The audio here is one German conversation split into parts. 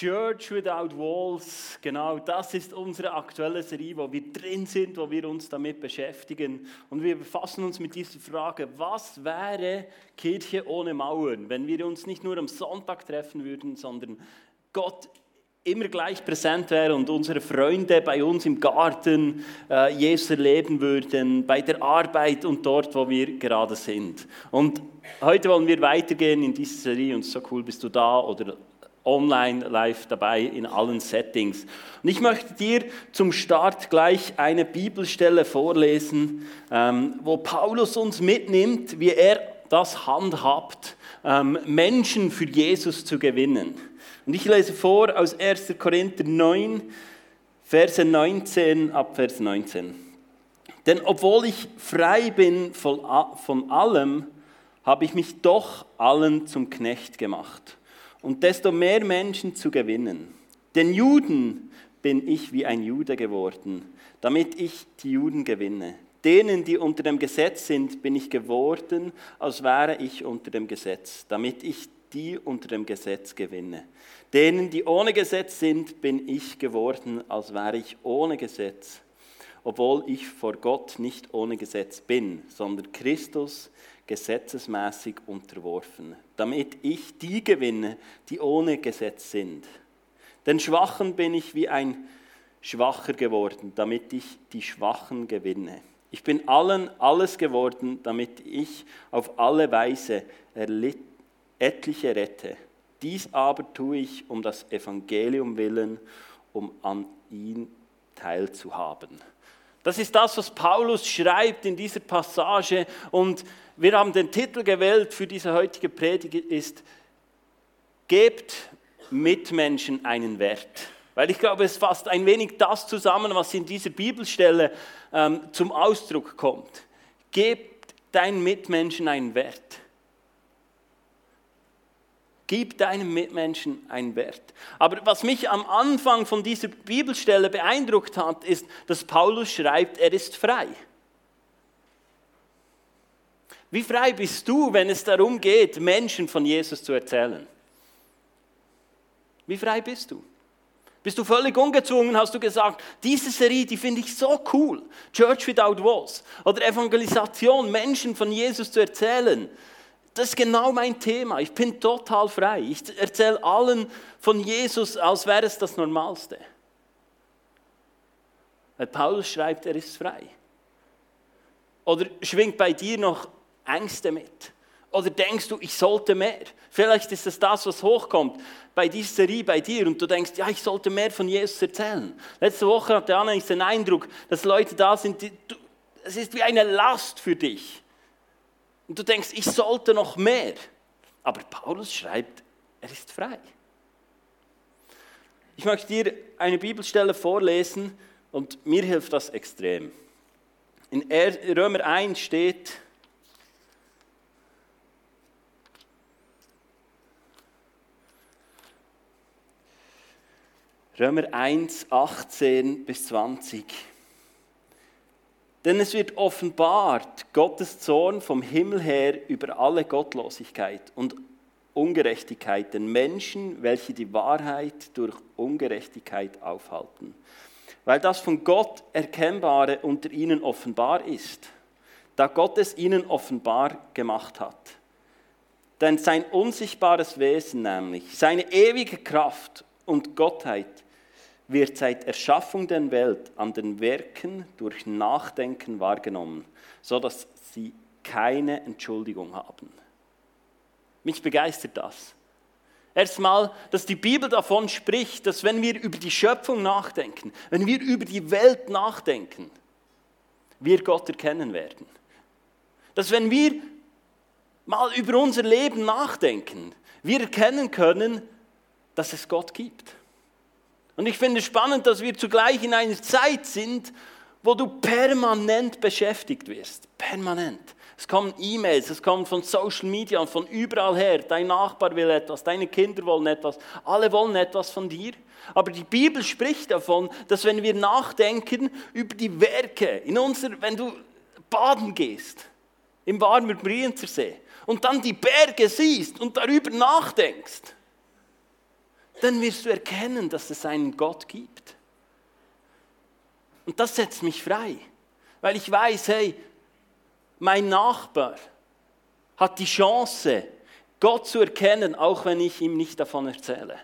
Church Without Walls, genau das ist unsere aktuelle Serie, wo wir drin sind, wo wir uns damit beschäftigen. Und wir befassen uns mit dieser Frage, was wäre Kirche ohne Mauern, wenn wir uns nicht nur am Sonntag treffen würden, sondern Gott immer gleich präsent wäre und unsere Freunde bei uns im Garten äh, Jesus erleben würden, bei der Arbeit und dort, wo wir gerade sind. Und heute wollen wir weitergehen in dieser Serie und so cool bist du da oder online live dabei in allen Settings. Und ich möchte dir zum Start gleich eine Bibelstelle vorlesen, ähm, wo Paulus uns mitnimmt, wie er das handhabt, ähm, Menschen für Jesus zu gewinnen. Und ich lese vor aus 1. Korinther 9, Verse 19 ab Vers 19. Denn obwohl ich frei bin von allem, habe ich mich doch allen zum Knecht gemacht und desto mehr Menschen zu gewinnen. Den Juden bin ich wie ein Jude geworden, damit ich die Juden gewinne. Denen, die unter dem Gesetz sind, bin ich geworden, als wäre ich unter dem Gesetz, damit ich die unter dem Gesetz gewinne. Denen, die ohne Gesetz sind, bin ich geworden, als wäre ich ohne Gesetz, obwohl ich vor Gott nicht ohne Gesetz bin, sondern Christus gesetzesmäßig unterworfen, damit ich die gewinne, die ohne Gesetz sind. Den Schwachen bin ich wie ein Schwacher geworden, damit ich die Schwachen gewinne. Ich bin allen alles geworden, damit ich auf alle Weise etliche rette. Dies aber tue ich um das Evangelium willen, um an ihn teilzuhaben. Das ist das, was Paulus schreibt in dieser Passage. Und wir haben den Titel gewählt für diese heutige Predigt, ist, gebt Mitmenschen einen Wert. Weil ich glaube, es fasst ein wenig das zusammen, was in dieser Bibelstelle ähm, zum Ausdruck kommt. Gebt deinen Mitmenschen einen Wert. Gib deinem Mitmenschen einen Wert. Aber was mich am Anfang von dieser Bibelstelle beeindruckt hat, ist, dass Paulus schreibt, er ist frei. Wie frei bist du, wenn es darum geht, Menschen von Jesus zu erzählen? Wie frei bist du? Bist du völlig ungezwungen, hast du gesagt, diese Serie, die finde ich so cool. Church Without Walls. Oder Evangelisation, Menschen von Jesus zu erzählen. Das ist genau mein Thema. Ich bin total frei. Ich erzähle allen von Jesus, als wäre es das Normalste. Weil Paulus schreibt, er ist frei. Oder schwingt bei dir noch Ängste mit? Oder denkst du, ich sollte mehr? Vielleicht ist es das, was hochkommt bei dieser Serie bei dir und du denkst, ja, ich sollte mehr von Jesus erzählen. Letzte Woche hatte Anna den Eindruck, dass Leute da sind, die, du, es ist wie eine Last für dich. Und du denkst, ich sollte noch mehr. Aber Paulus schreibt, er ist frei. Ich möchte dir eine Bibelstelle vorlesen und mir hilft das extrem. In Römer 1 steht, Römer 1, 18 bis 20. Denn es wird offenbart Gottes Zorn vom Himmel her über alle Gottlosigkeit und Ungerechtigkeit den Menschen, welche die Wahrheit durch Ungerechtigkeit aufhalten. Weil das von Gott Erkennbare unter ihnen offenbar ist, da Gott es ihnen offenbar gemacht hat. Denn sein unsichtbares Wesen nämlich, seine ewige Kraft und Gottheit, wird seit Erschaffung der Welt an den Werken durch Nachdenken wahrgenommen, so dass sie keine Entschuldigung haben. Mich begeistert das. Erstmal, dass die Bibel davon spricht, dass wenn wir über die Schöpfung nachdenken, wenn wir über die Welt nachdenken, wir Gott erkennen werden. Dass wenn wir mal über unser Leben nachdenken, wir erkennen können, dass es Gott gibt. Und ich finde es spannend, dass wir zugleich in einer Zeit sind, wo du permanent beschäftigt wirst. Permanent. Es kommen E-Mails, es kommen von Social Media und von überall her. Dein Nachbar will etwas, deine Kinder wollen etwas, alle wollen etwas von dir. Aber die Bibel spricht davon, dass wenn wir nachdenken über die Werke, in unser, wenn du baden gehst, im warmen Brienzersee, und dann die Berge siehst und darüber nachdenkst, dann wirst du erkennen, dass es einen Gott gibt. Und das setzt mich frei, weil ich weiß, hey, mein Nachbar hat die Chance, Gott zu erkennen, auch wenn ich ihm nicht davon erzähle.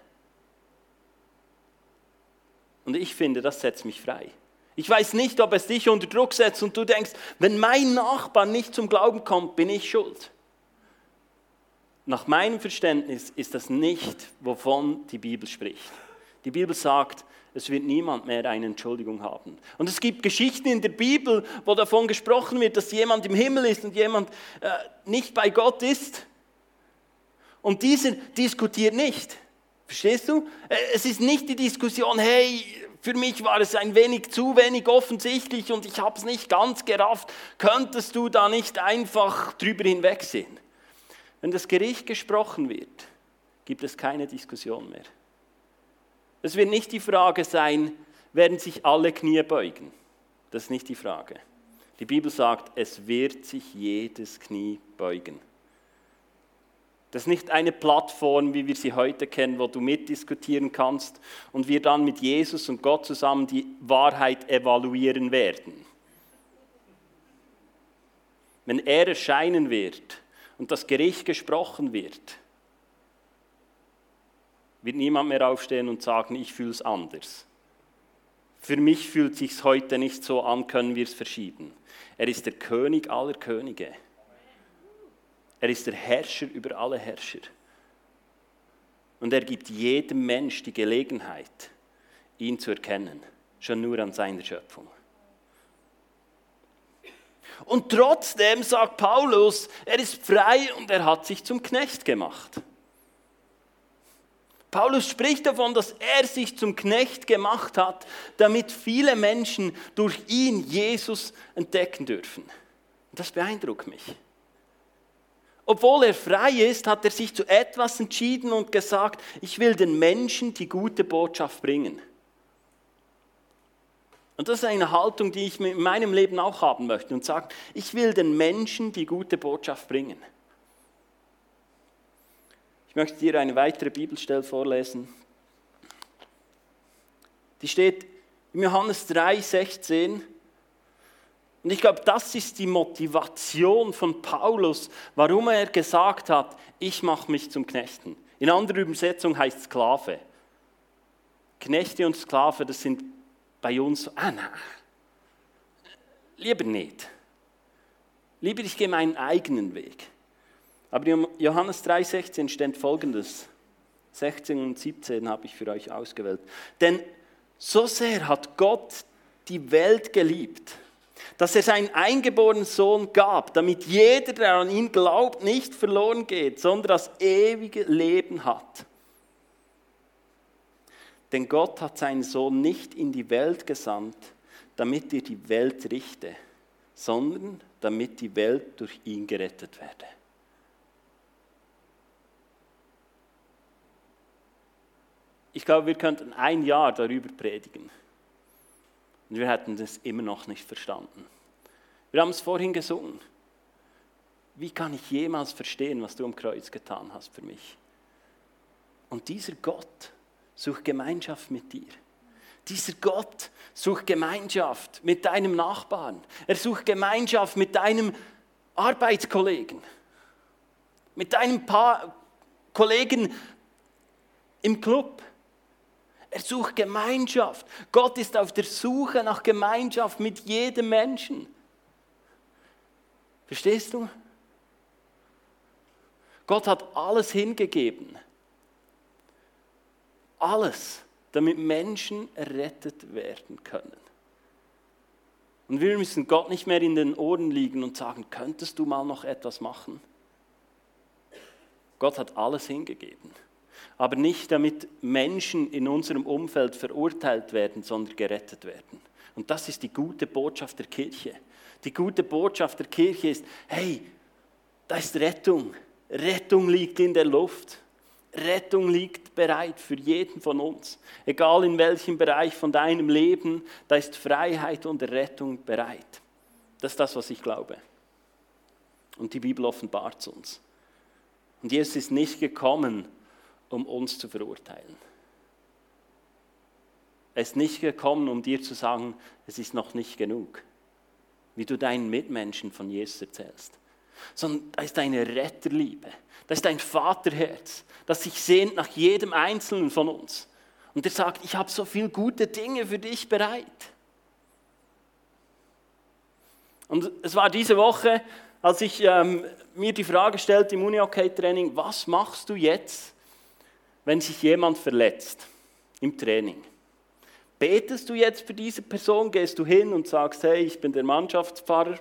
Und ich finde, das setzt mich frei. Ich weiß nicht, ob es dich unter Druck setzt und du denkst, wenn mein Nachbar nicht zum Glauben kommt, bin ich schuld. Nach meinem Verständnis ist das nicht, wovon die Bibel spricht. Die Bibel sagt, es wird niemand mehr eine Entschuldigung haben. Und es gibt Geschichten in der Bibel, wo davon gesprochen wird, dass jemand im Himmel ist und jemand äh, nicht bei Gott ist. Und dieser diskutiert nicht. Verstehst du? Äh, es ist nicht die Diskussion, hey, für mich war es ein wenig zu wenig offensichtlich und ich habe es nicht ganz gerafft. Könntest du da nicht einfach drüber hinwegsehen? Wenn das Gericht gesprochen wird, gibt es keine Diskussion mehr. Es wird nicht die Frage sein, werden sich alle Knie beugen. Das ist nicht die Frage. Die Bibel sagt, es wird sich jedes Knie beugen. Das ist nicht eine Plattform, wie wir sie heute kennen, wo du mitdiskutieren kannst und wir dann mit Jesus und Gott zusammen die Wahrheit evaluieren werden. Wenn er erscheinen wird und das Gericht gesprochen wird, wird niemand mehr aufstehen und sagen, ich fühle es anders. Für mich fühlt sich heute nicht so an, können wir es verschieben. Er ist der König aller Könige. Er ist der Herrscher über alle Herrscher. Und er gibt jedem Mensch die Gelegenheit, ihn zu erkennen, schon nur an seiner Schöpfung. Und trotzdem sagt Paulus, er ist frei und er hat sich zum Knecht gemacht. Paulus spricht davon, dass er sich zum Knecht gemacht hat, damit viele Menschen durch ihn Jesus entdecken dürfen. Und das beeindruckt mich. Obwohl er frei ist, hat er sich zu etwas entschieden und gesagt, ich will den Menschen die gute Botschaft bringen. Und das ist eine Haltung, die ich in meinem Leben auch haben möchte und sagen, ich will den Menschen die gute Botschaft bringen. Ich möchte dir eine weitere Bibelstelle vorlesen. Die steht im Johannes 3, 16. Und ich glaube, das ist die Motivation von Paulus, warum er gesagt hat, ich mache mich zum Knechten. In anderer Übersetzung heißt Sklave. Knechte und Sklave, das sind bei uns ah nein, lieber nicht. Lieber ich gehe meinen eigenen Weg. Aber in Johannes 3,16 steht folgendes. 16 und 17 habe ich für euch ausgewählt. Denn so sehr hat Gott die Welt geliebt, dass er seinen eingeborenen Sohn gab, damit jeder, der an ihn glaubt, nicht verloren geht, sondern das ewige Leben hat. Denn Gott hat seinen Sohn nicht in die Welt gesandt, damit er die Welt richte, sondern damit die Welt durch ihn gerettet werde. Ich glaube, wir könnten ein Jahr darüber predigen. Und wir hätten das immer noch nicht verstanden. Wir haben es vorhin gesungen. Wie kann ich jemals verstehen, was du am Kreuz getan hast für mich? Und dieser Gott sucht Gemeinschaft mit dir. Dieser Gott sucht Gemeinschaft mit deinem Nachbarn. Er sucht Gemeinschaft mit deinem Arbeitskollegen, mit deinem pa Kollegen im Club. Er sucht Gemeinschaft. Gott ist auf der Suche nach Gemeinschaft mit jedem Menschen. Verstehst du? Gott hat alles hingegeben. Alles, damit Menschen errettet werden können. Und wir müssen Gott nicht mehr in den Ohren liegen und sagen, könntest du mal noch etwas machen? Gott hat alles hingegeben aber nicht damit Menschen in unserem Umfeld verurteilt werden, sondern gerettet werden. Und das ist die gute Botschaft der Kirche. Die gute Botschaft der Kirche ist, hey, da ist Rettung. Rettung liegt in der Luft. Rettung liegt bereit für jeden von uns. Egal in welchem Bereich von deinem Leben, da ist Freiheit und Rettung bereit. Das ist das, was ich glaube. Und die Bibel offenbart es uns. Und Jesus ist nicht gekommen, um uns zu verurteilen. Er ist nicht gekommen, um dir zu sagen, es ist noch nicht genug, wie du deinen Mitmenschen von Jesus erzählst, sondern da ist deine Retterliebe, da ist dein Vaterherz, das sich sehnt nach jedem Einzelnen von uns. Und er sagt, ich habe so viele gute Dinge für dich bereit. Und es war diese Woche, als ich ähm, mir die Frage stellte im Uni-Hockey-Training, was machst du jetzt, wenn sich jemand verletzt im Training? Betest du jetzt für diese Person? Gehst du hin und sagst, hey, ich bin der Mannschaftspfarrer,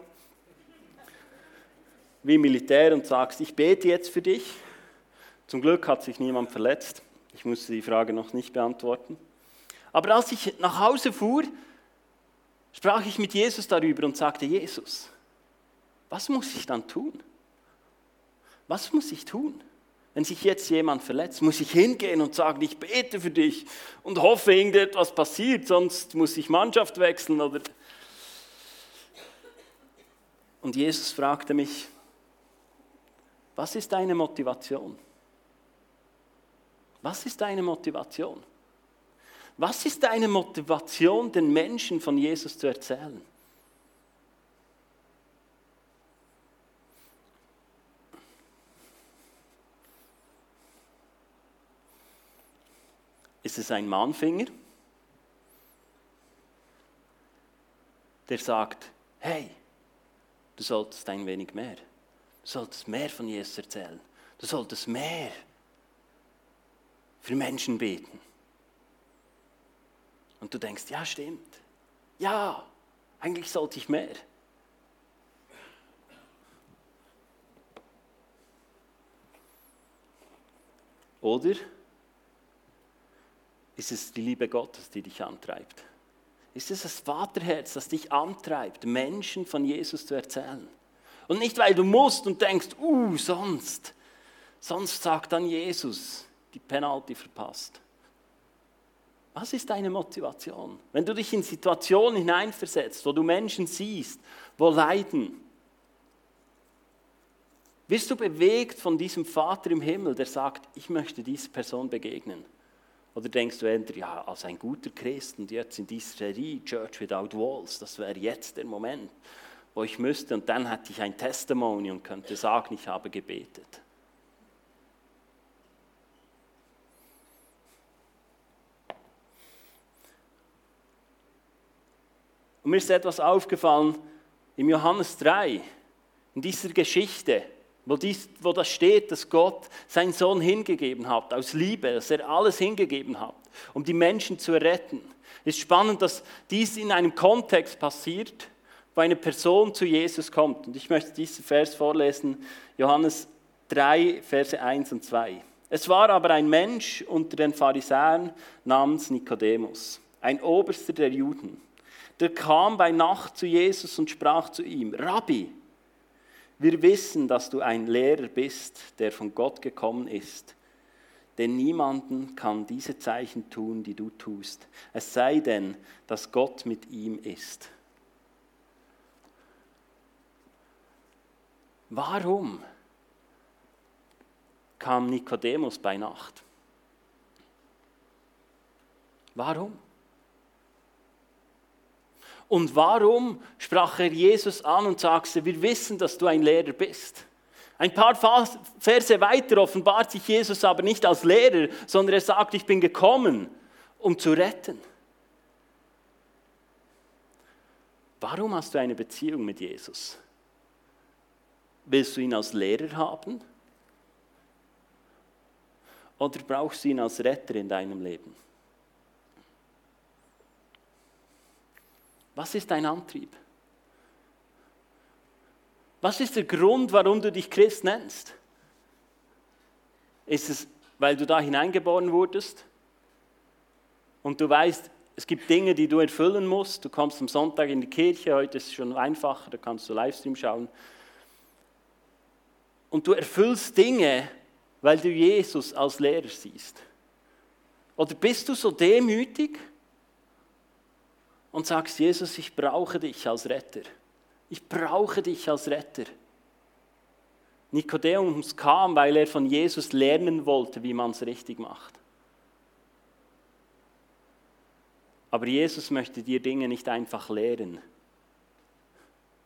wie Militär, und sagst, ich bete jetzt für dich? Zum Glück hat sich niemand verletzt. Ich musste die Frage noch nicht beantworten. Aber als ich nach Hause fuhr, sprach ich mit Jesus darüber und sagte, Jesus, was muss ich dann tun? Was muss ich tun? Wenn sich jetzt jemand verletzt, muss ich hingehen und sagen, ich bete für dich und hoffe, irgendetwas passiert, sonst muss ich Mannschaft wechseln oder. Und Jesus fragte mich, was ist deine Motivation? Was ist deine Motivation? Was ist deine Motivation, den Menschen von Jesus zu erzählen? Ist es ein Mahnfinger, der sagt, hey, du solltest ein wenig mehr, du solltest mehr von Jesus erzählen, du solltest mehr für Menschen beten. Und du denkst, ja stimmt, ja, eigentlich sollte ich mehr. Oder ist es die Liebe Gottes, die dich antreibt? Ist es das Vaterherz, das dich antreibt, Menschen von Jesus zu erzählen? Und nicht, weil du musst und denkst, uh, sonst, sonst sagt dann Jesus, die Penalty verpasst. Was ist deine Motivation? Wenn du dich in Situationen hineinversetzt, wo du Menschen siehst, wo leiden, wirst du bewegt von diesem Vater im Himmel, der sagt, ich möchte dieser Person begegnen. Oder denkst du entweder, ja, als ein guter Christ und jetzt in dieser Serie Church Without Walls, das wäre jetzt der Moment, wo ich müsste und dann hätte ich ein Testimony und könnte sagen, ich habe gebetet. Und mir ist etwas aufgefallen im Johannes 3, in dieser Geschichte wo, dies, wo das steht, dass Gott seinen Sohn hingegeben hat, aus Liebe, dass er alles hingegeben hat, um die Menschen zu retten. Es ist spannend, dass dies in einem Kontext passiert, wo eine Person zu Jesus kommt. Und ich möchte diesen Vers vorlesen, Johannes 3, Verse 1 und 2. Es war aber ein Mensch unter den Pharisäern namens Nikodemus, ein Oberster der Juden. Der kam bei Nacht zu Jesus und sprach zu ihm, Rabbi, wir wissen, dass du ein Lehrer bist, der von Gott gekommen ist. Denn niemanden kann diese Zeichen tun, die du tust, es sei denn, dass Gott mit ihm ist. Warum kam Nikodemus bei Nacht? Warum? Und warum sprach er Jesus an und sagte, wir wissen, dass du ein Lehrer bist? Ein paar Verse weiter offenbart sich Jesus aber nicht als Lehrer, sondern er sagt, ich bin gekommen, um zu retten. Warum hast du eine Beziehung mit Jesus? Willst du ihn als Lehrer haben? Oder brauchst du ihn als Retter in deinem Leben? Was ist dein Antrieb? Was ist der Grund, warum du dich Christ nennst? Ist es, weil du da hineingeboren wurdest und du weißt, es gibt Dinge, die du erfüllen musst. Du kommst am Sonntag in die Kirche, heute ist es schon einfacher, da kannst du Livestream schauen. Und du erfüllst Dinge, weil du Jesus als Lehrer siehst. Oder bist du so demütig? und sagst, Jesus, ich brauche dich als Retter. Ich brauche dich als Retter. Nikodemus kam, weil er von Jesus lernen wollte, wie man es richtig macht. Aber Jesus möchte dir Dinge nicht einfach lehren.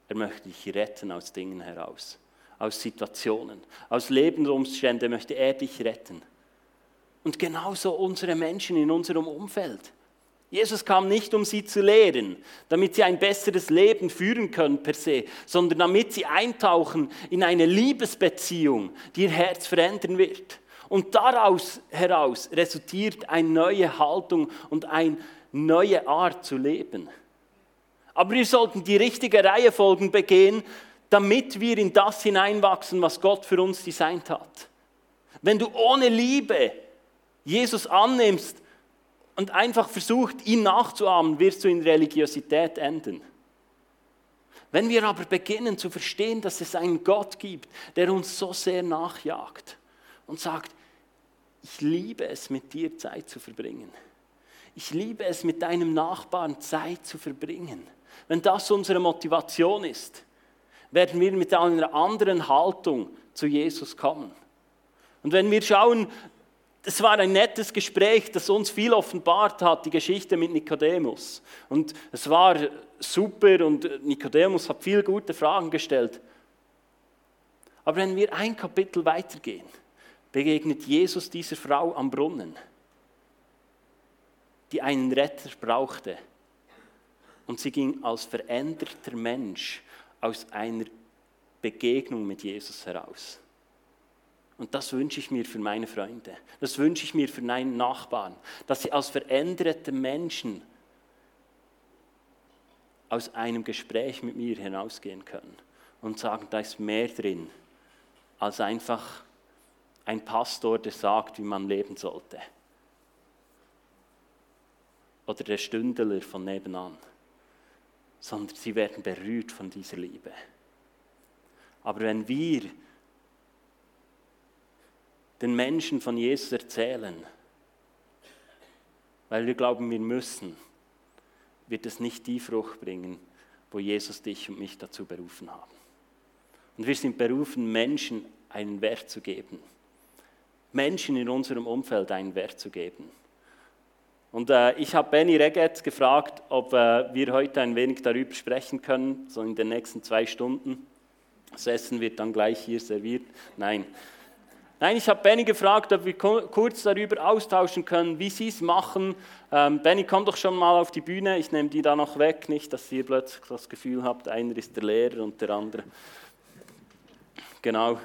Er möchte dich retten aus Dingen heraus, aus Situationen, aus Lebensumständen möchte er dich retten. Und genauso unsere Menschen in unserem Umfeld. Jesus kam nicht, um sie zu lehren, damit sie ein besseres Leben führen können per se, sondern damit sie eintauchen in eine Liebesbeziehung, die ihr Herz verändern wird. Und daraus heraus resultiert eine neue Haltung und eine neue Art zu leben. Aber wir sollten die richtige Reihenfolgen begehen, damit wir in das hineinwachsen, was Gott für uns designt hat. Wenn du ohne Liebe Jesus annimmst und einfach versucht, ihn nachzuahmen, wirst du in Religiosität enden. Wenn wir aber beginnen zu verstehen, dass es einen Gott gibt, der uns so sehr nachjagt und sagt, ich liebe es, mit dir Zeit zu verbringen. Ich liebe es, mit deinem Nachbarn Zeit zu verbringen. Wenn das unsere Motivation ist, werden wir mit einer anderen Haltung zu Jesus kommen. Und wenn wir schauen, es war ein nettes Gespräch, das uns viel offenbart hat, die Geschichte mit Nikodemus. Und es war super und Nikodemus hat viele gute Fragen gestellt. Aber wenn wir ein Kapitel weitergehen, begegnet Jesus dieser Frau am Brunnen, die einen Retter brauchte. Und sie ging als veränderter Mensch aus einer Begegnung mit Jesus heraus. Und das wünsche ich mir für meine Freunde. Das wünsche ich mir für meinen Nachbarn, dass sie als veränderte Menschen aus einem Gespräch mit mir hinausgehen können und sagen, da ist mehr drin als einfach ein Pastor, der sagt, wie man leben sollte. Oder der Stündler von nebenan. Sondern sie werden berührt von dieser Liebe. Aber wenn wir den Menschen von Jesus erzählen, weil wir glauben, wir müssen, wird es nicht die Frucht bringen, wo Jesus dich und mich dazu berufen haben. Und wir sind berufen, Menschen einen Wert zu geben. Menschen in unserem Umfeld einen Wert zu geben. Und äh, ich habe Benny Reget gefragt, ob äh, wir heute ein wenig darüber sprechen können, so in den nächsten zwei Stunden. Das Essen wird dann gleich hier serviert. Nein, Nein, ich habe Benny gefragt, ob wir kurz darüber austauschen können, wie Sie es machen. Ähm, Benny, komm doch schon mal auf die Bühne. Ich nehme die da noch weg, nicht, dass ihr plötzlich das Gefühl habt, einer ist der Lehrer und der andere. Genau.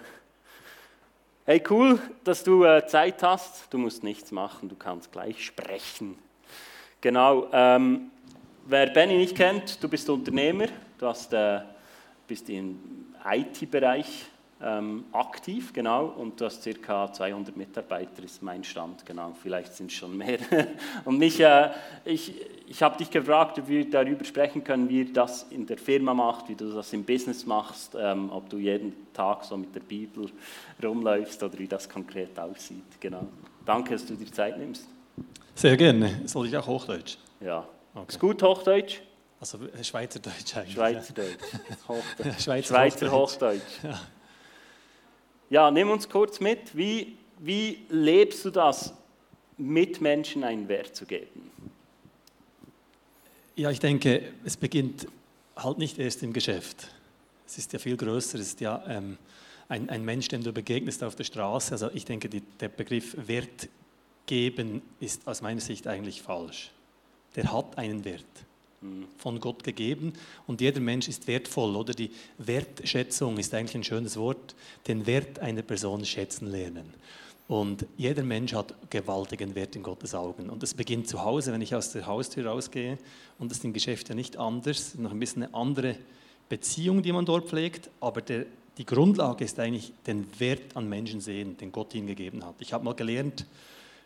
Hey, cool, dass du äh, Zeit hast. Du musst nichts machen, du kannst gleich sprechen. Genau. Ähm, wer Benny nicht kennt, du bist Unternehmer, du hast, äh, bist im IT-Bereich ähm, aktiv, genau, und du hast circa 200 Mitarbeiter, ist mein Stand, genau, vielleicht sind es schon mehr. und mich, äh, ich, ich habe dich gefragt, ob wir darüber sprechen können, wie ihr das in der Firma macht, wie du das im Business machst, ähm, ob du jeden Tag so mit der Bibel rumläufst oder wie das konkret aussieht, genau. Danke, dass du dir Zeit nimmst. Sehr gerne. Soll ich auch Hochdeutsch? Ja. Okay. Ist gut Hochdeutsch? Also Schweizerdeutsch eigentlich. Schweizerdeutsch. Hochdeutsch. Schweizer, Schweizer Hochdeutsch. Hochdeutsch. Ja. Ja, nimm uns kurz mit. Wie, wie lebst du das, Mitmenschen einen Wert zu geben? Ja, ich denke, es beginnt halt nicht erst im Geschäft. Es ist ja viel größer. Es ist ja ähm, ein, ein, Mensch, dem du begegnest auf der Straße. Also ich denke, die, der Begriff Wert geben ist aus meiner Sicht eigentlich falsch. Der hat einen Wert von Gott gegeben und jeder Mensch ist wertvoll oder die Wertschätzung ist eigentlich ein schönes Wort, den Wert einer Person schätzen lernen. Und jeder Mensch hat gewaltigen Wert in Gottes Augen. Und es beginnt zu Hause, wenn ich aus der Haustür rausgehe. Und das ist im Geschäft ja nicht anders. Noch ein bisschen eine andere Beziehung, die man dort pflegt. Aber der, die Grundlage ist eigentlich den Wert an Menschen sehen, den Gott ihnen gegeben hat. Ich habe mal gelernt,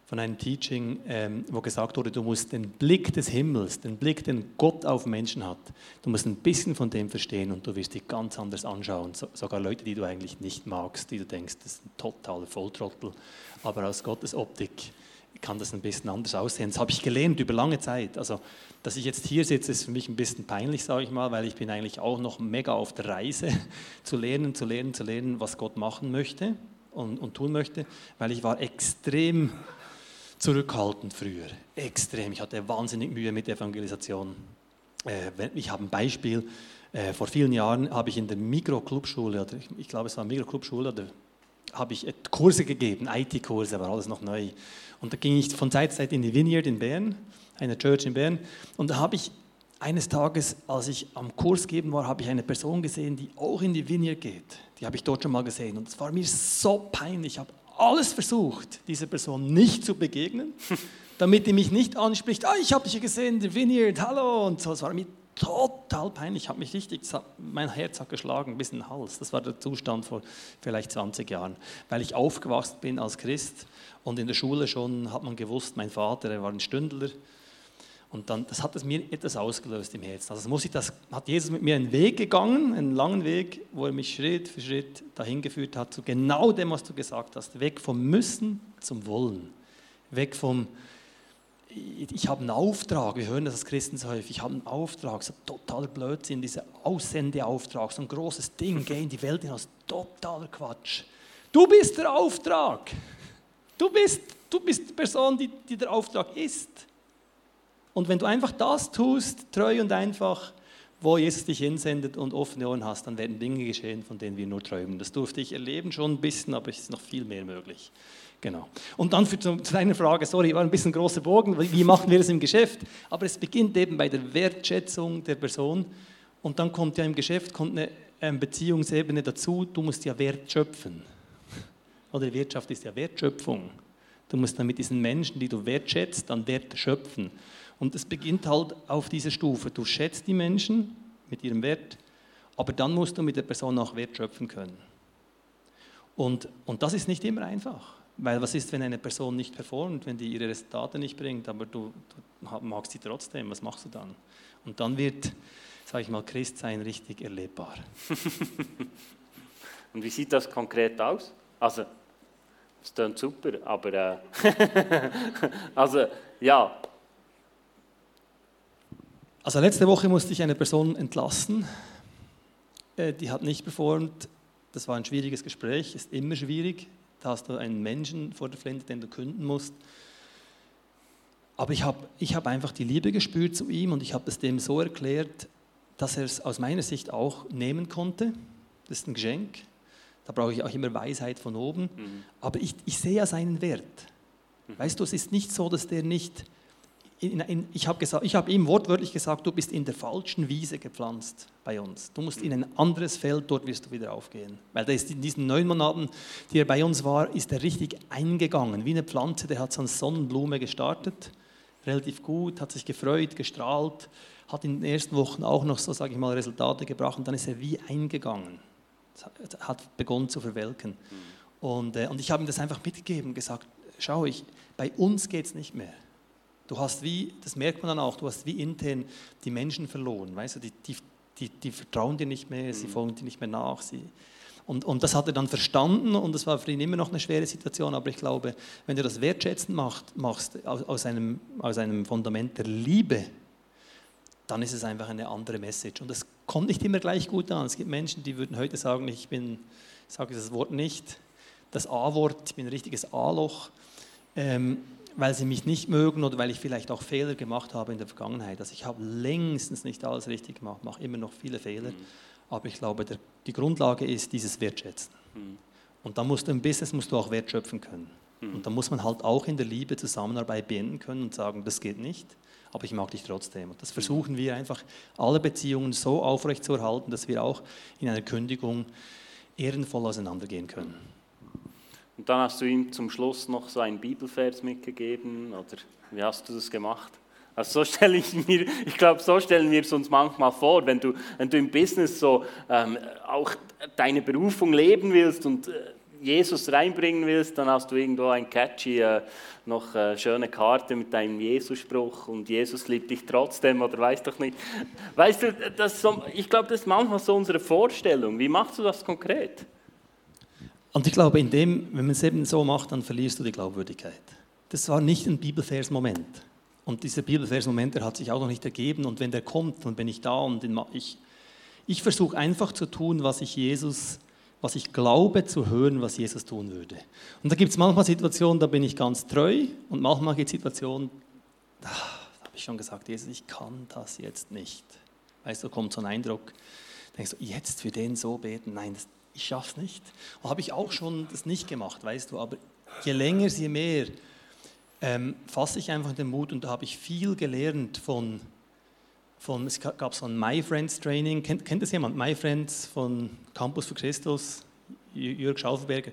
von einem Teaching, ähm, wo gesagt wurde, du musst den Blick des Himmels, den Blick, den Gott auf Menschen hat, du musst ein bisschen von dem verstehen und du wirst dich ganz anders anschauen. So, sogar Leute, die du eigentlich nicht magst, die du denkst, das ist ein totaler Volltrottel. Aber aus Gottes Optik kann das ein bisschen anders aussehen. Das habe ich gelernt über lange Zeit. Also, dass ich jetzt hier sitze, ist für mich ein bisschen peinlich, sage ich mal, weil ich bin eigentlich auch noch mega auf der Reise zu lernen, zu lernen, zu lernen, was Gott machen möchte und, und tun möchte, weil ich war extrem zurückhaltend früher, extrem. Ich hatte wahnsinnig Mühe mit Evangelisation. Äh, ich habe ein Beispiel. Äh, vor vielen Jahren habe ich in der Mikroclubschule, oder ich, glaube es war Mikroclubschule, oder habe ich Kurse gegeben, IT-Kurse, war alles noch neu. Und da ging ich von Zeit zu Zeit in die Vineyard in Bern, eine Church in Bern, und da habe ich eines Tages, als ich am Kurs geben war, habe ich eine Person gesehen, die auch in die Vineyard geht. Die habe ich dort schon mal gesehen und es war mir so peinlich. Ich habe alles versucht, dieser Person nicht zu begegnen, damit die mich nicht anspricht. Ah, ich habe dich gesehen der Vineyard, hallo und so. Es war mir total peinlich. Ich habe mich richtig, mein Herz hat geschlagen bis in den Hals. Das war der Zustand vor vielleicht 20 Jahren, weil ich aufgewachsen bin als Christ und in der Schule schon hat man gewusst, mein Vater, er war ein Stündler. Und dann, das hat es mir etwas ausgelöst im Herzen. Also muss ich das, hat Jesus mit mir einen Weg gegangen, einen langen Weg, wo er mich Schritt für Schritt dahin geführt hat, zu genau dem, was du gesagt hast. Weg vom Müssen zum Wollen. Weg vom, ich habe einen Auftrag, wir hören das als Christen so häufig, ich habe einen Auftrag, so totaler Blödsinn, dieser Aussendeauftrag, so ein großes Ding, geh in die Welt hinaus, totaler Quatsch. Du bist der Auftrag. Du bist, du bist die Person, die, die der Auftrag ist. Und wenn du einfach das tust, treu und einfach, wo Jesus dich hinsendet und offene Ohren hast, dann werden Dinge geschehen, von denen wir nur träumen. Das durfte ich erleben schon ein bisschen, aber es ist noch viel mehr möglich. Genau. Und dann für, zu deiner Frage, sorry, war ein bisschen großer Bogen, wie machen wir das im Geschäft? Aber es beginnt eben bei der Wertschätzung der Person und dann kommt ja im Geschäft kommt eine ähm, Beziehungsebene dazu, du musst ja Wert schöpfen. Oder Wirtschaft ist ja Wertschöpfung. Du musst dann mit diesen Menschen, die du wertschätzt, dann Wert schöpfen. Und es beginnt halt auf dieser Stufe. Du schätzt die Menschen mit ihrem Wert, aber dann musst du mit der Person auch Wert schöpfen können. Und, und das ist nicht immer einfach. Weil was ist, wenn eine Person nicht performt, wenn die ihre Resultate nicht bringt, aber du, du magst sie trotzdem, was machst du dann? Und dann wird, sage ich mal, Christsein richtig erlebbar. Und wie sieht das konkret aus? Also, es klingt super, aber äh, also ja, also letzte Woche musste ich eine Person entlassen, äh, die hat nicht performt. Das war ein schwieriges Gespräch, ist immer schwierig. Da hast du einen Menschen vor der Flinte, den du künden musst. Aber ich habe ich hab einfach die Liebe gespürt zu ihm und ich habe es dem so erklärt, dass er es aus meiner Sicht auch nehmen konnte. Das ist ein Geschenk. Da brauche ich auch immer Weisheit von oben. Mhm. Aber ich, ich sehe ja seinen Wert. Mhm. Weißt du, es ist nicht so, dass der nicht in, in, ich habe hab ihm wortwörtlich gesagt, du bist in der falschen Wiese gepflanzt bei uns. Du musst in ein anderes Feld, dort wirst du wieder aufgehen. Weil der ist in diesen neun Monaten, die er bei uns war, ist er richtig eingegangen, wie eine Pflanze, der hat so eine Sonnenblume gestartet, relativ gut, hat sich gefreut, gestrahlt, hat in den ersten Wochen auch noch so, sage ich mal, Resultate gebracht und dann ist er wie eingegangen, hat begonnen zu verwelken. Und, äh, und ich habe ihm das einfach mitgegeben, gesagt, schau, ich, bei uns geht es nicht mehr. Du hast wie, das merkt man dann auch, du hast wie intern die Menschen verloren. Weißt du, die, die, die, die vertrauen dir nicht mehr, sie mhm. folgen dir nicht mehr nach. Sie, und, und das hat er dann verstanden und das war für ihn immer noch eine schwere Situation, aber ich glaube, wenn du das wertschätzend macht, machst, aus, aus, einem, aus einem Fundament der Liebe, dann ist es einfach eine andere Message. Und das kommt nicht immer gleich gut an. Es gibt Menschen, die würden heute sagen, ich bin, ich sage das Wort nicht, das A-Wort, ich bin ein richtiges A-Loch. Ähm, weil sie mich nicht mögen oder weil ich vielleicht auch Fehler gemacht habe in der Vergangenheit. Also ich habe längstens nicht alles richtig gemacht, mache immer noch viele Fehler. Mhm. Aber ich glaube, der, die Grundlage ist dieses Wertschätzen. Mhm. Und dann musst du im Business musst du auch wertschöpfen können. Mhm. Und da muss man halt auch in der Liebe Zusammenarbeit beenden können und sagen, das geht nicht, aber ich mag dich trotzdem. Und das versuchen wir einfach, alle Beziehungen so aufrechtzuerhalten, dass wir auch in einer Kündigung ehrenvoll auseinandergehen können. Und dann hast du ihm zum Schluss noch so einen Bibelvers mitgegeben oder wie hast du das gemacht? Also so stelle ich mir, ich glaube, so stellen wir es uns manchmal vor, wenn du, wenn du im Business so ähm, auch deine Berufung leben willst und äh, Jesus reinbringen willst, dann hast du irgendwo ein catchy, äh, noch äh, schöne Karte mit deinem Jesus-Spruch und Jesus liebt dich trotzdem oder weiß doch nicht. Weißt du, das so, ich glaube, das ist manchmal so unsere Vorstellung. Wie machst du das konkret? Und ich glaube, in dem, wenn man es eben so macht, dann verlierst du die Glaubwürdigkeit. Das war nicht ein Bibelvers-Moment. Und dieser Bibelvers-Moment, der hat sich auch noch nicht ergeben. Und wenn der kommt, dann bin ich da und ich, ich versuche einfach zu tun, was ich Jesus was ich glaube zu hören, was Jesus tun würde. Und da gibt es manchmal Situationen, da bin ich ganz treu und manchmal gibt es Situationen, da habe ich schon gesagt, Jesus, ich kann das jetzt nicht. Weißt du, kommt so ein Eindruck, denkst du, jetzt für den so beten, nein, das, ich schaffe es nicht. Habe ich auch schon das nicht gemacht, weißt du, aber je länger, je mehr ähm, fasse ich einfach den Mut und da habe ich viel gelernt von von, es gab so ein My Friends Training, kennt, kennt das jemand? My Friends von Campus für Christus, Jörg Schaufelberger.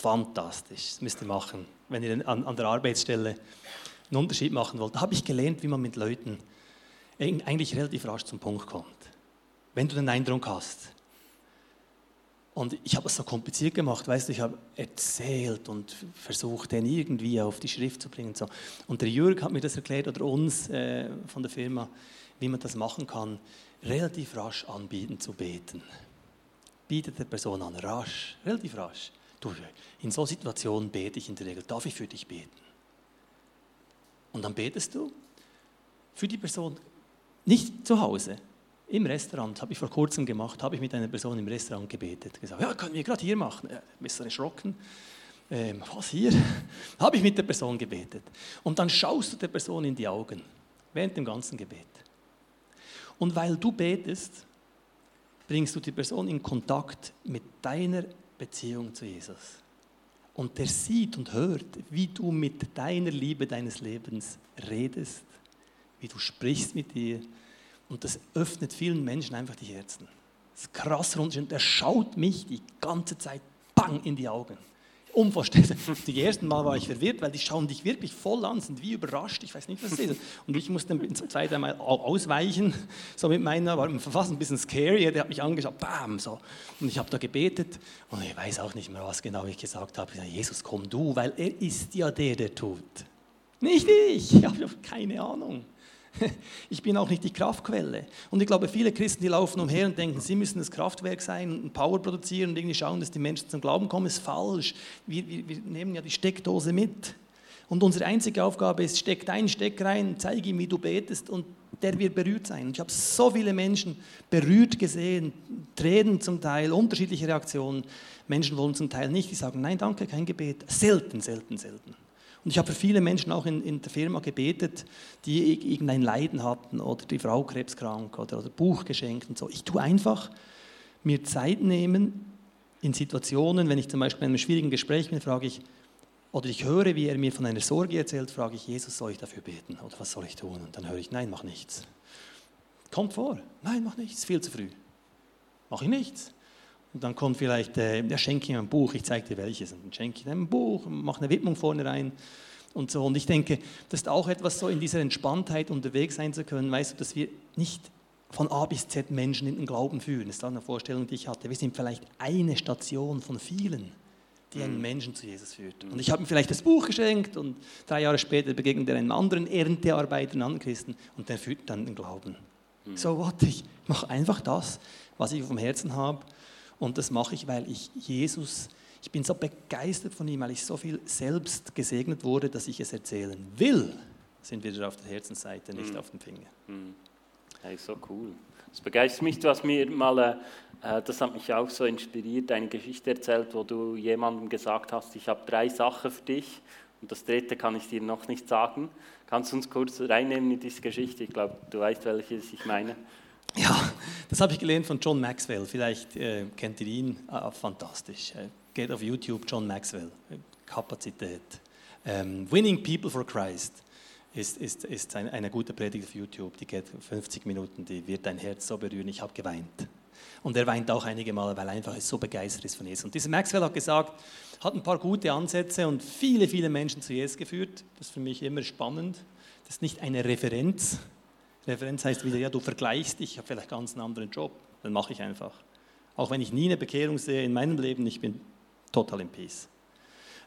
Fantastisch, das müsst ihr machen, wenn ihr an, an der Arbeitsstelle einen Unterschied machen wollt. Da habe ich gelernt, wie man mit Leuten eigentlich relativ rasch zum Punkt kommt. Wenn du den Eindruck hast. Und ich habe es so kompliziert gemacht, weißt du, ich habe erzählt und versucht, den irgendwie auf die Schrift zu bringen. Und, so. und der Jörg hat mir das erklärt, oder uns äh, von der Firma wie man das machen kann, relativ rasch anbieten zu beten. Bietet der Person an, rasch, relativ rasch. Du, in so Situationen bete ich in der Regel, darf ich für dich beten? Und dann betest du für die Person, nicht zu Hause, im Restaurant, habe ich vor kurzem gemacht, habe ich mit einer Person im Restaurant gebetet. Gesagt, ja, können wir gerade hier machen. Ja, bist du erschrocken? Ähm, was hier? habe ich mit der Person gebetet. Und dann schaust du der Person in die Augen, während dem ganzen Gebet. Und weil du betest, bringst du die Person in Kontakt mit deiner Beziehung zu Jesus. Und der sieht und hört, wie du mit deiner Liebe deines Lebens redest, wie du sprichst mit ihr. Und das öffnet vielen Menschen einfach die Herzen. Das ist krass rund. Der schaut mich die ganze Zeit bang in die Augen unvorstellbar. Die ersten Mal war ich verwirrt, weil die schauen dich wirklich voll an, sind wie überrascht, ich weiß nicht, was es ist. Und ich musste zwei, dreimal ausweichen, so mit meiner, war fast ein bisschen scary, der hat mich angeschaut, bam, so. Und ich habe da gebetet und ich weiß auch nicht mehr, was genau ich gesagt habe. Jesus, komm du, weil er ist ja der, der tut. Nicht ich, ich habe keine Ahnung. Ich bin auch nicht die Kraftquelle. Und ich glaube, viele Christen, die laufen umher und denken, sie müssen das Kraftwerk sein und Power produzieren und irgendwie schauen, dass die Menschen zum Glauben kommen, ist falsch. Wir, wir, wir nehmen ja die Steckdose mit. Und unsere einzige Aufgabe ist, steck deinen Steck rein, zeige ihm, wie du betest und der wird berührt sein. Ich habe so viele Menschen berührt gesehen, Tränen zum Teil, unterschiedliche Reaktionen. Menschen wollen zum Teil nicht, die sagen, nein, danke, kein Gebet. Selten, selten, selten. Und ich habe für viele Menschen auch in, in der Firma gebetet, die irgendein Leiden hatten oder die Frau krebskrank oder, oder Buch geschenkt und so. Ich tue einfach mir Zeit nehmen in Situationen, wenn ich zum Beispiel in einem schwierigen Gespräch bin, frage ich, oder ich höre, wie er mir von einer Sorge erzählt, frage ich, Jesus, soll ich dafür beten oder was soll ich tun? Und dann höre ich, nein, mach nichts. Kommt vor, nein, mach nichts, viel zu früh. Mache ich nichts. Und dann kommt vielleicht, äh, ja, schenke ihm ein Buch, ich zeige dir welches. Und dann schenke ich ihm ein Buch, mache eine Widmung vorne rein und so. Und ich denke, das ist auch etwas so in dieser Entspanntheit unterwegs sein zu können, weißt du, dass wir nicht von A bis Z Menschen in den Glauben führen. Das ist auch eine Vorstellung, die ich hatte. Wir sind vielleicht eine Station von vielen, die einen mhm. Menschen zu Jesus führt. Und ich habe ihm vielleicht das Buch geschenkt und drei Jahre später begegnet er einem anderen Erntearbeiter, einem anderen Christen und der führt dann den Glauben. Mhm. So what, ich mache einfach das, was ich vom Herzen habe und das mache ich, weil ich Jesus, ich bin so begeistert von ihm, weil ich so viel selbst gesegnet wurde, dass ich es erzählen will. Sind wir wieder auf der Herzensseite, nicht mhm. auf dem Finger. Mhm. Hey, so cool. Das begeistert mich. Du hast mir mal, äh, das hat mich auch so inspiriert, eine Geschichte erzählt, wo du jemandem gesagt hast, ich habe drei Sachen für dich und das dritte kann ich dir noch nicht sagen. Kannst du uns kurz reinnehmen in diese Geschichte? Ich glaube, du weißt, welche ich meine. Ja, das habe ich gelernt von John Maxwell. Vielleicht äh, kennt ihr ihn. Ah, fantastisch. Äh, geht auf YouTube, John Maxwell. Kapazität. Ähm, Winning People for Christ ist, ist, ist ein, eine gute Predigt auf YouTube. Die geht 50 Minuten, die wird dein Herz so berühren. Ich habe geweint. Und er weint auch einige Male, weil er einfach so begeistert ist von Jesus. Und dieser Maxwell hat gesagt, hat ein paar gute Ansätze und viele, viele Menschen zu Jesus geführt. Das ist für mich immer spannend. Das ist nicht eine Referenz, Referenz heißt wieder, ja, du vergleichst dich, ich habe vielleicht ganz einen anderen Job, dann mache ich einfach. Auch wenn ich nie eine Bekehrung sehe in meinem Leben, ich bin total in Peace.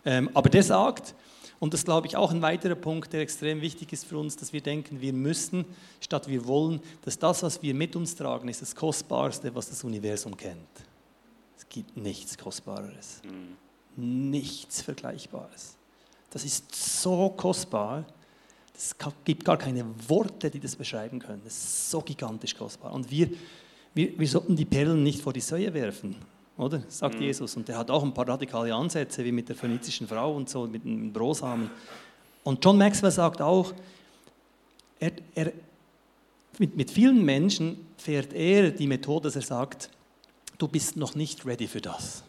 Ähm, aber der sagt, und das glaube ich auch ein weiterer Punkt, der extrem wichtig ist für uns, dass wir denken, wir müssen, statt wir wollen, dass das, was wir mit uns tragen, ist das Kostbarste, was das Universum kennt. Es gibt nichts Kostbareres, mhm. nichts Vergleichbares. Das ist so kostbar, es gibt gar keine Worte, die das beschreiben können. Das ist so gigantisch kostbar. Und wir, wir, wir sollten die Perlen nicht vor die Säue werfen. oder? Sagt mhm. Jesus. Und der hat auch ein paar radikale Ansätze, wie mit der phönizischen Frau und so, mit dem Brosamen. Und John Maxwell sagt auch, er, er, mit, mit vielen Menschen fährt er die Methode, dass er sagt, du bist noch nicht ready für das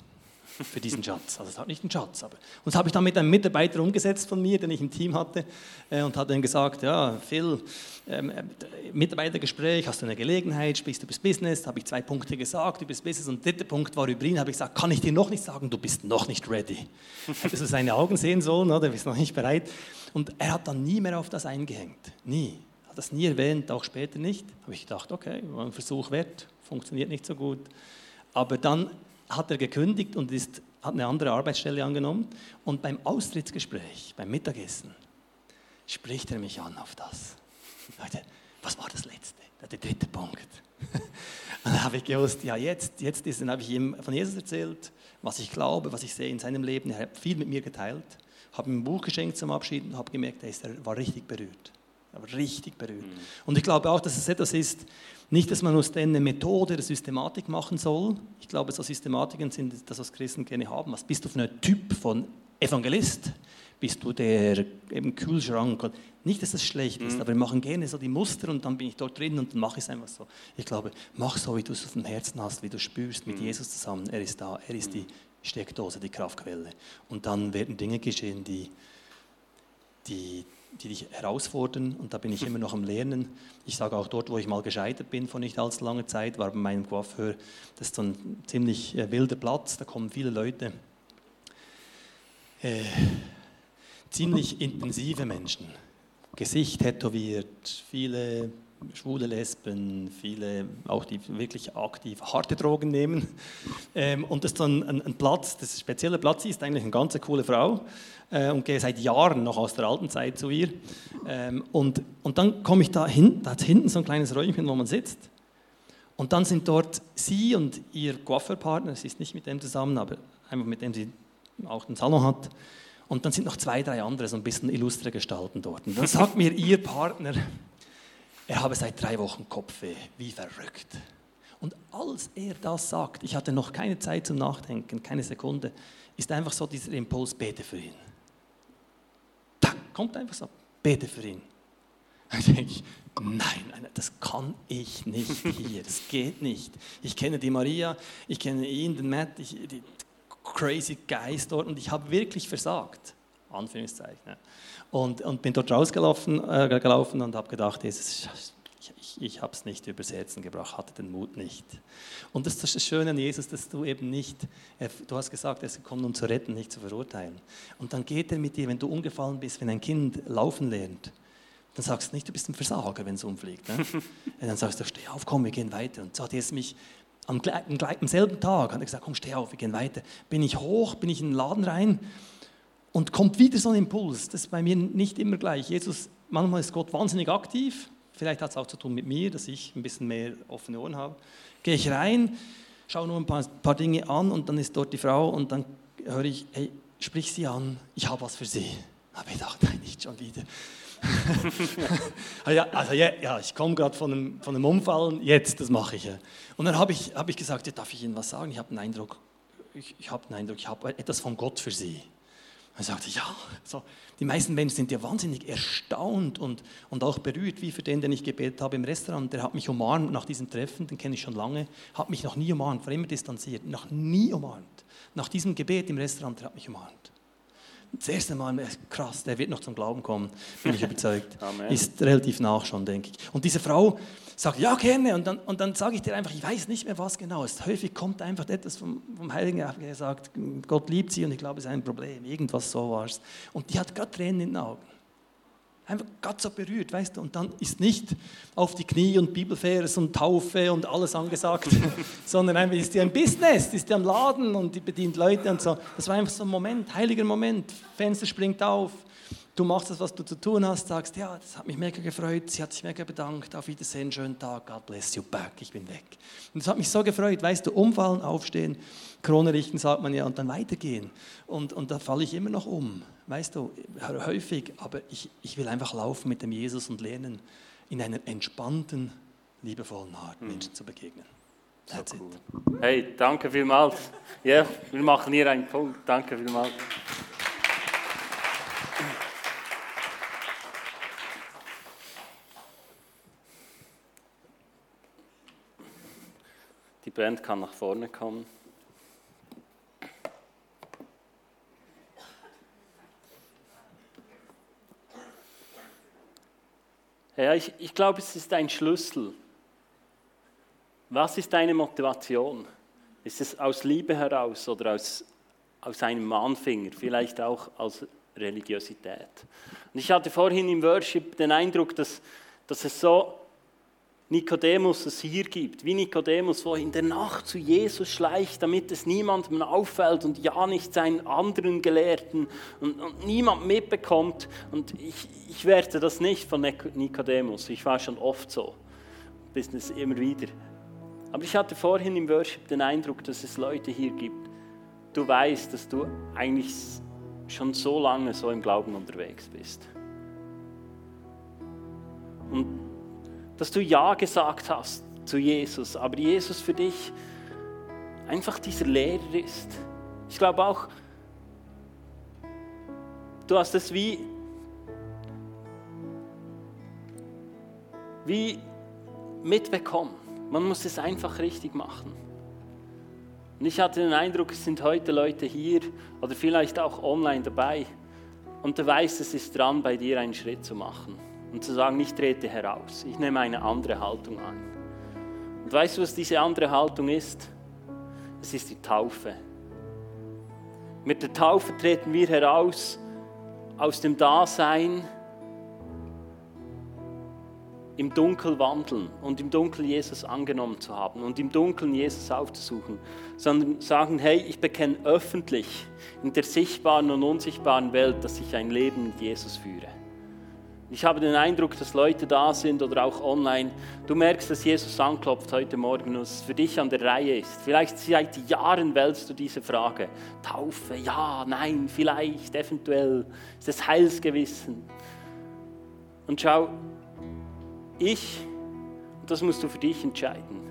für diesen Schatz. Also es hat nicht einen Schatz. Aber. Und das habe ich dann mit einem Mitarbeiter umgesetzt von mir, den ich im Team hatte, äh, und hat dann gesagt, ja, Phil, ähm, äh, Mitarbeitergespräch, hast du eine Gelegenheit, sprichst du über das Business, habe ich zwei Punkte gesagt über das Business und der dritte Punkt war über ihn, habe ich gesagt, kann ich dir noch nicht sagen, du bist noch nicht ready. Hättest du seine Augen sehen sollen, oder? du bist noch nicht bereit. Und er hat dann nie mehr auf das eingehängt, nie. Hat das nie erwähnt, auch später nicht. Habe ich gedacht, okay, war ein Versuch wert, funktioniert nicht so gut. Aber dann hat er gekündigt und ist, hat eine andere Arbeitsstelle angenommen. Und beim Austrittsgespräch, beim Mittagessen, spricht er mich an auf das. Leute, was war das letzte? Der dritte Punkt. Und dann habe ich gewusst, ja, jetzt, jetzt ist, dann habe ich ihm von Jesus erzählt, was ich glaube, was ich sehe in seinem Leben. Er hat viel mit mir geteilt, habe ihm ein Buch geschenkt zum Abschied und habe gemerkt, er, er war richtig berührt. Er war richtig berührt. Mhm. Und ich glaube auch, dass es etwas ist, nicht, dass man aus denen eine Methode oder Systematik machen soll. Ich glaube, so Systematiken sind das, was Christen gerne haben. Was bist du für ein Typ von Evangelist? Bist du der eben Kühlschrank? Nicht, dass das schlecht ist, mhm. aber wir machen gerne so die Muster und dann bin ich dort drin und dann mache ich es einfach so. Ich glaube, mach so, wie du es auf dem Herzen hast, wie du spürst mit mhm. Jesus zusammen. Er ist da, er ist die Steckdose, die Kraftquelle. Und dann werden Dinge geschehen, die, die die dich herausfordern. Und da bin ich immer noch am Lernen. Ich sage auch dort, wo ich mal gescheitert bin vor nicht allzu langer Zeit, war bei meinem Coiffeur, das ist so ein ziemlich äh, wilder Platz, da kommen viele Leute, äh, ziemlich intensive Menschen, Gesicht tätowiert, viele schwule Lesben, viele auch die wirklich aktiv harte Drogen nehmen. Ähm, und das ist dann ein, ein, Platz, das spezielle Platz ist eigentlich eine ganz coole Frau äh, und gehe seit Jahren noch aus der alten Zeit zu ihr. Ähm, und, und dann komme ich da hin, da hat hinten so ein kleines Räumchen, wo man sitzt. Und dann sind dort sie und ihr Coiffeurpartner, sie ist nicht mit dem zusammen, aber einfach mit dem sie auch den Salon hat. Und dann sind noch zwei, drei andere, so ein bisschen illustre Gestalten dort. Und dann sagt mir ihr Partner, er habe seit drei Wochen Kopfweh, wie verrückt. Und als er das sagt, ich hatte noch keine Zeit zum Nachdenken, keine Sekunde, ist einfach so dieser Impuls, bete für ihn. Da kommt einfach so, bete für ihn. Dann denke ich, nein, das kann ich nicht hier, das geht nicht. Ich kenne die Maria, ich kenne ihn, den Matt, ich, die crazy Guys dort und ich habe wirklich versagt. Anführungszeichen. Und, und bin dort rausgelaufen äh, gelaufen und habe gedacht, Jesus, ich, ich, ich habe es nicht übers Herzen gebracht, hatte den Mut nicht. Und das ist das Schöne an Jesus, dass du eben nicht, du hast gesagt, er ist gekommen, um zu retten, nicht zu verurteilen. Und dann geht er mit dir, wenn du umgefallen bist, wenn ein Kind laufen lernt, dann sagst du nicht, du bist ein Versager, wenn es umfliegt. Ne? dann sagst du, steh auf, komm, wir gehen weiter. Und so hat er es mich am, am, am selben Tag hat er gesagt, komm, steh auf, wir gehen weiter. Bin ich hoch, bin ich in den Laden rein und kommt wieder so ein Impuls. Das ist bei mir nicht immer gleich. Jesus, manchmal ist Gott wahnsinnig aktiv. Vielleicht hat es auch zu tun mit mir, dass ich ein bisschen mehr offene Ohren habe. Gehe ich rein, schaue nur ein paar, paar Dinge an und dann ist dort die Frau und dann höre ich, hey, sprich sie an, ich habe was für sie. Habe ich gedacht, nein, nicht schon wieder. ja, also ja, ja ich komme gerade von einem, von einem Umfallen, jetzt, das mache ich. Und dann habe ich, hab ich gesagt, ja, darf ich Ihnen was sagen? Ich habe den Eindruck, ich, ich habe den Eindruck, ich habe etwas von Gott für Sie. Er sagte, ja, so, die meisten Menschen sind ja wahnsinnig erstaunt und, und auch berührt, wie für den, den ich gebetet habe im Restaurant. Der hat mich umarmt nach diesem Treffen, den kenne ich schon lange, hat mich noch nie umarmt, war immer distanziert, noch nie umarmt. Nach diesem Gebet im Restaurant, der hat mich umarmt. Das erste Mal, krass, der wird noch zum Glauben kommen, bin ich überzeugt. Ist relativ nach schon, denke ich. Und diese Frau sagt, ja, gerne. Und dann, und dann sage ich dir einfach, ich weiß nicht mehr, was genau ist. Häufig kommt einfach etwas vom, vom Heiligen, er sagt, Gott liebt sie und ich glaube, es ist ein Problem. Irgendwas so war es. Und die hat gerade Tränen in den Augen. Einfach ganz so berührt, weißt du. Und dann ist nicht auf die Knie und Bibelvers und Taufe und alles angesagt, sondern einfach ist die ein Business, ist die am Laden und die bedient Leute und so. Das war einfach so ein Moment, heiliger Moment. Fenster springt auf, du machst das, was du zu tun hast, sagst, ja, das hat mich mega gefreut, sie hat sich mega bedankt, auf Wiedersehen, schönen Tag, God bless you back, ich bin weg. Und das hat mich so gefreut, weißt du, umfallen, aufstehen, Krone richten, sagt man ja, und dann weitergehen. Und, und da falle ich immer noch um weißt du, häufig, aber ich, ich will einfach laufen mit dem Jesus und lernen, in einer entspannten, liebevollen Art mhm. Menschen zu begegnen. So cool. Hey, danke vielmals. Ja, wir machen hier einen Punkt. Danke vielmals. Die Band kann nach vorne kommen. Ja, ich, ich glaube, es ist ein Schlüssel. Was ist deine Motivation? Ist es aus Liebe heraus oder aus, aus einem Mahnfinger, vielleicht auch aus Religiosität? Und ich hatte vorhin im Worship den Eindruck, dass, dass es so Nikodemus es hier gibt, wie Nikodemus, wo in der Nacht zu Jesus schleicht, damit es niemandem auffällt und ja nicht seinen anderen Gelehrten und, und niemand mitbekommt. Und ich, ich werte das nicht von Nikodemus, ich war schon oft so, bis es immer wieder. Aber ich hatte vorhin im Worship den Eindruck, dass es Leute hier gibt, du weißt, dass du eigentlich schon so lange so im Glauben unterwegs bist. Und dass du Ja gesagt hast zu Jesus, aber Jesus für dich einfach dieser Lehrer ist. Ich glaube auch, du hast es wie, wie mitbekommen. Man muss es einfach richtig machen. Und ich hatte den Eindruck, es sind heute Leute hier oder vielleicht auch online dabei und du weißt, es ist dran, bei dir einen Schritt zu machen und zu sagen, ich trete heraus, ich nehme eine andere Haltung an. Und weißt du, was diese andere Haltung ist? Es ist die Taufe. Mit der Taufe treten wir heraus aus dem Dasein, im Dunkel wandeln und im Dunkeln Jesus angenommen zu haben und im Dunkeln Jesus aufzusuchen, sondern sagen, hey, ich bekenne öffentlich in der sichtbaren und unsichtbaren Welt, dass ich ein Leben mit Jesus führe. Ich habe den Eindruck, dass Leute da sind oder auch online. Du merkst, dass Jesus anklopft heute Morgen und es für dich an der Reihe ist. Vielleicht seit Jahren wählst du diese Frage. Taufe, ja, nein, vielleicht, eventuell. Ist das Heilsgewissen? Und schau, ich, das musst du für dich entscheiden.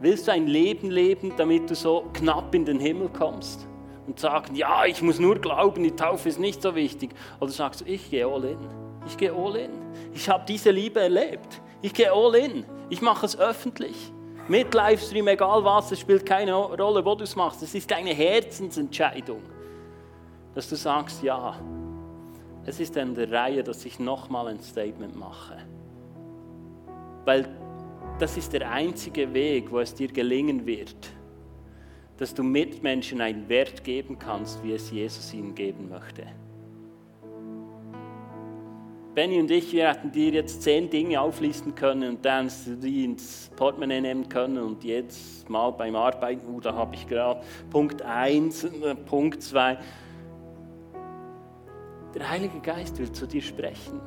Willst du ein Leben leben, damit du so knapp in den Himmel kommst? Und sagen, ja, ich muss nur glauben, die Taufe ist nicht so wichtig. Oder sagst du, ich gehe all in. Ich gehe all in. Ich habe diese Liebe erlebt. Ich gehe all in. Ich mache es öffentlich. Mit Livestream, egal was, es spielt keine Rolle, wo du es machst. Es ist eine Herzensentscheidung, dass du sagst, ja, es ist an der Reihe, dass ich nochmal ein Statement mache. Weil das ist der einzige Weg, wo es dir gelingen wird, dass du Mitmenschen einen Wert geben kannst, wie es Jesus ihnen geben möchte. Benny und ich, wir hätten dir jetzt zehn Dinge auflisten können und dann die ins Portemonnaie nehmen können und jetzt mal beim Arbeiten, uh, da habe ich gerade Punkt 1, äh, Punkt 2. Der Heilige Geist will zu dir sprechen.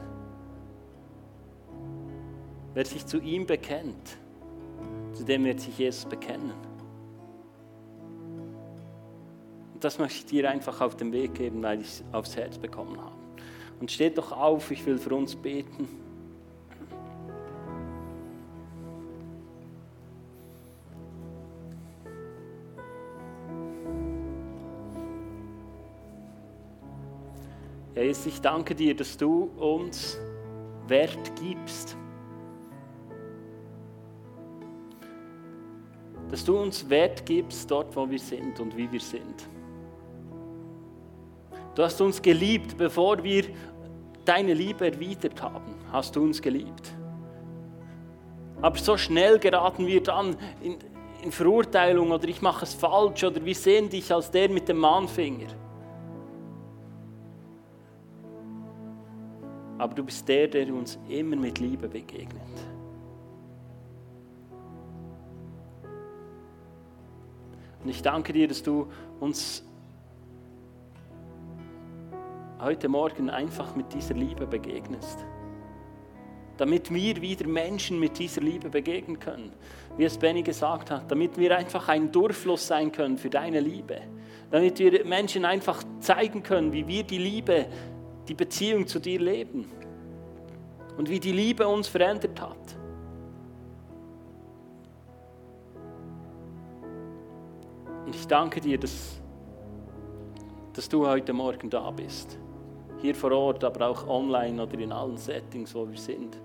Wer sich zu ihm bekennt, zu dem wird sich Jesus bekennen. Und das möchte ich dir einfach auf den Weg geben, weil ich es aufs Herz bekommen habe. Und steht doch auf, ich will für uns beten. Jesus, ich danke dir, dass du uns Wert gibst. Dass du uns Wert gibst dort, wo wir sind und wie wir sind. Du hast uns geliebt, bevor wir deine Liebe erwidert haben, hast du uns geliebt. Aber so schnell geraten wir dann in, in Verurteilung oder ich mache es falsch oder wir sehen dich als der mit dem Mahnfinger. Aber du bist der, der uns immer mit Liebe begegnet. Und ich danke dir, dass du uns heute Morgen einfach mit dieser Liebe begegnest. Damit wir wieder Menschen mit dieser Liebe begegnen können. Wie es Benny gesagt hat, damit wir einfach ein Durchfluss sein können für deine Liebe. Damit wir Menschen einfach zeigen können, wie wir die Liebe, die Beziehung zu dir leben. Und wie die Liebe uns verändert hat. Ich danke dir, dass, dass du heute Morgen da bist. Hier vor Ort, aber auch online oder in allen Settings, wo wir sind.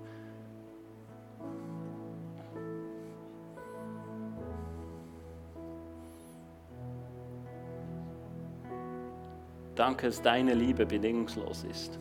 Danke, dass deine Liebe bedingungslos ist.